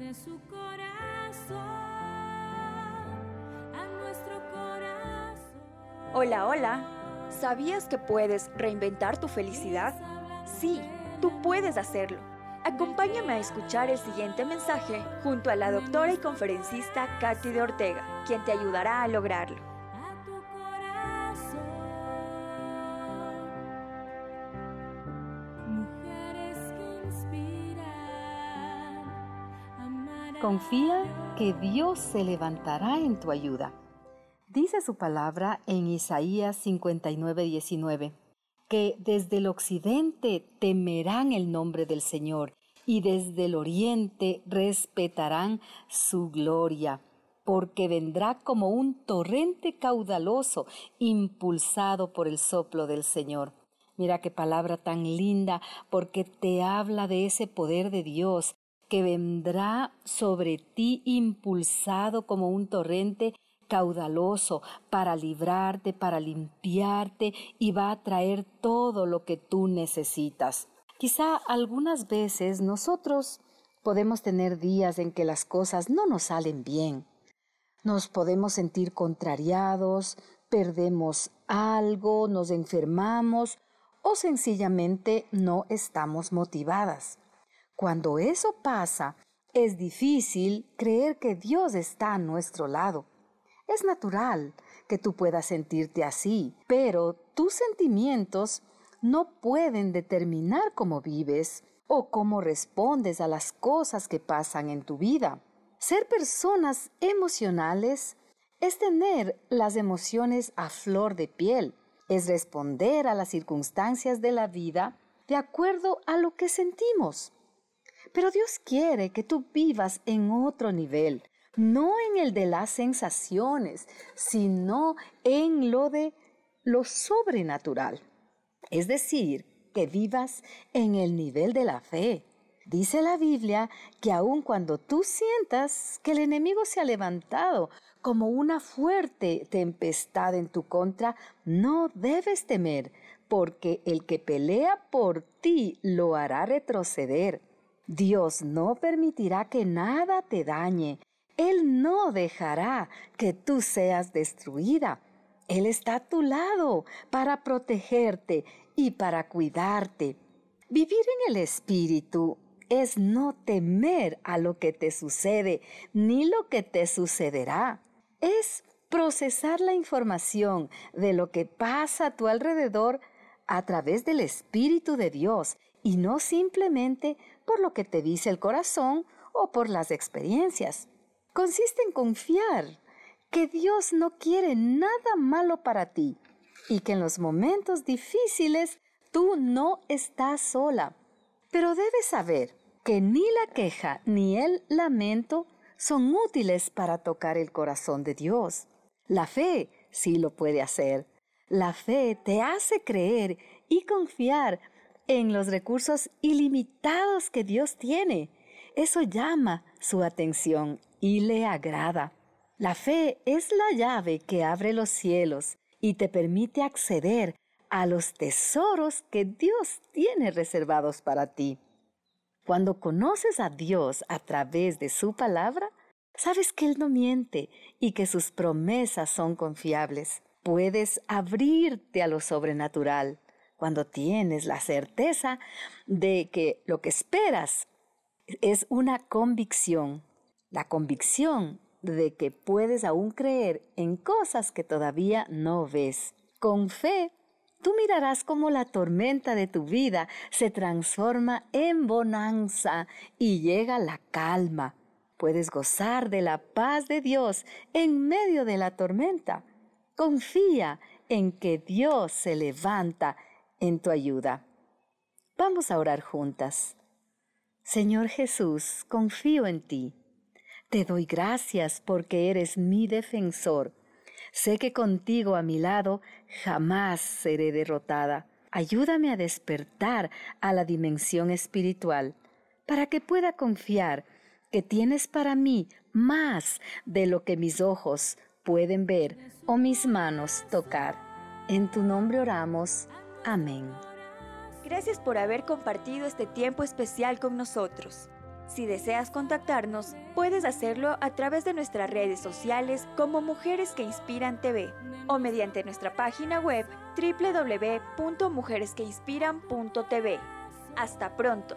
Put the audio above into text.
de su corazón a nuestro corazón. Hola, hola. ¿Sabías que puedes reinventar tu felicidad? Sí, tú puedes hacerlo. Acompáñame a escuchar el siguiente mensaje junto a la doctora y conferencista Katy de Ortega, quien te ayudará a lograrlo. Confía que Dios se levantará en tu ayuda. Dice su palabra en Isaías 59, 19, que desde el occidente temerán el nombre del Señor y desde el oriente respetarán su gloria, porque vendrá como un torrente caudaloso impulsado por el soplo del Señor. Mira qué palabra tan linda, porque te habla de ese poder de Dios que vendrá sobre ti impulsado como un torrente caudaloso para librarte, para limpiarte y va a traer todo lo que tú necesitas. Quizá algunas veces nosotros podemos tener días en que las cosas no nos salen bien. Nos podemos sentir contrariados, perdemos algo, nos enfermamos o sencillamente no estamos motivadas. Cuando eso pasa, es difícil creer que Dios está a nuestro lado. Es natural que tú puedas sentirte así, pero tus sentimientos no pueden determinar cómo vives o cómo respondes a las cosas que pasan en tu vida. Ser personas emocionales es tener las emociones a flor de piel, es responder a las circunstancias de la vida de acuerdo a lo que sentimos. Pero Dios quiere que tú vivas en otro nivel, no en el de las sensaciones, sino en lo de lo sobrenatural. Es decir, que vivas en el nivel de la fe. Dice la Biblia que aun cuando tú sientas que el enemigo se ha levantado como una fuerte tempestad en tu contra, no debes temer, porque el que pelea por ti lo hará retroceder. Dios no permitirá que nada te dañe. Él no dejará que tú seas destruida. Él está a tu lado para protegerte y para cuidarte. Vivir en el Espíritu es no temer a lo que te sucede ni lo que te sucederá. Es procesar la información de lo que pasa a tu alrededor a través del Espíritu de Dios y no simplemente por lo que te dice el corazón o por las experiencias. Consiste en confiar que Dios no quiere nada malo para ti y que en los momentos difíciles tú no estás sola. Pero debes saber que ni la queja ni el lamento son útiles para tocar el corazón de Dios. La fe sí lo puede hacer. La fe te hace creer y confiar en los recursos ilimitados que Dios tiene. Eso llama su atención y le agrada. La fe es la llave que abre los cielos y te permite acceder a los tesoros que Dios tiene reservados para ti. Cuando conoces a Dios a través de su palabra, sabes que Él no miente y que sus promesas son confiables. Puedes abrirte a lo sobrenatural cuando tienes la certeza de que lo que esperas es una convicción. La convicción de que puedes aún creer en cosas que todavía no ves. Con fe, tú mirarás cómo la tormenta de tu vida se transforma en bonanza y llega la calma. Puedes gozar de la paz de Dios en medio de la tormenta. Confía en que Dios se levanta en tu ayuda. Vamos a orar juntas. Señor Jesús, confío en ti. Te doy gracias porque eres mi defensor. Sé que contigo a mi lado jamás seré derrotada. Ayúdame a despertar a la dimensión espiritual para que pueda confiar que tienes para mí más de lo que mis ojos pueden ver o mis manos tocar. En tu nombre oramos. Amén. Gracias por haber compartido este tiempo especial con nosotros. Si deseas contactarnos, puedes hacerlo a través de nuestras redes sociales como Mujeres que Inspiran TV o mediante nuestra página web www.mujeresqueinspiran.tv. Hasta pronto.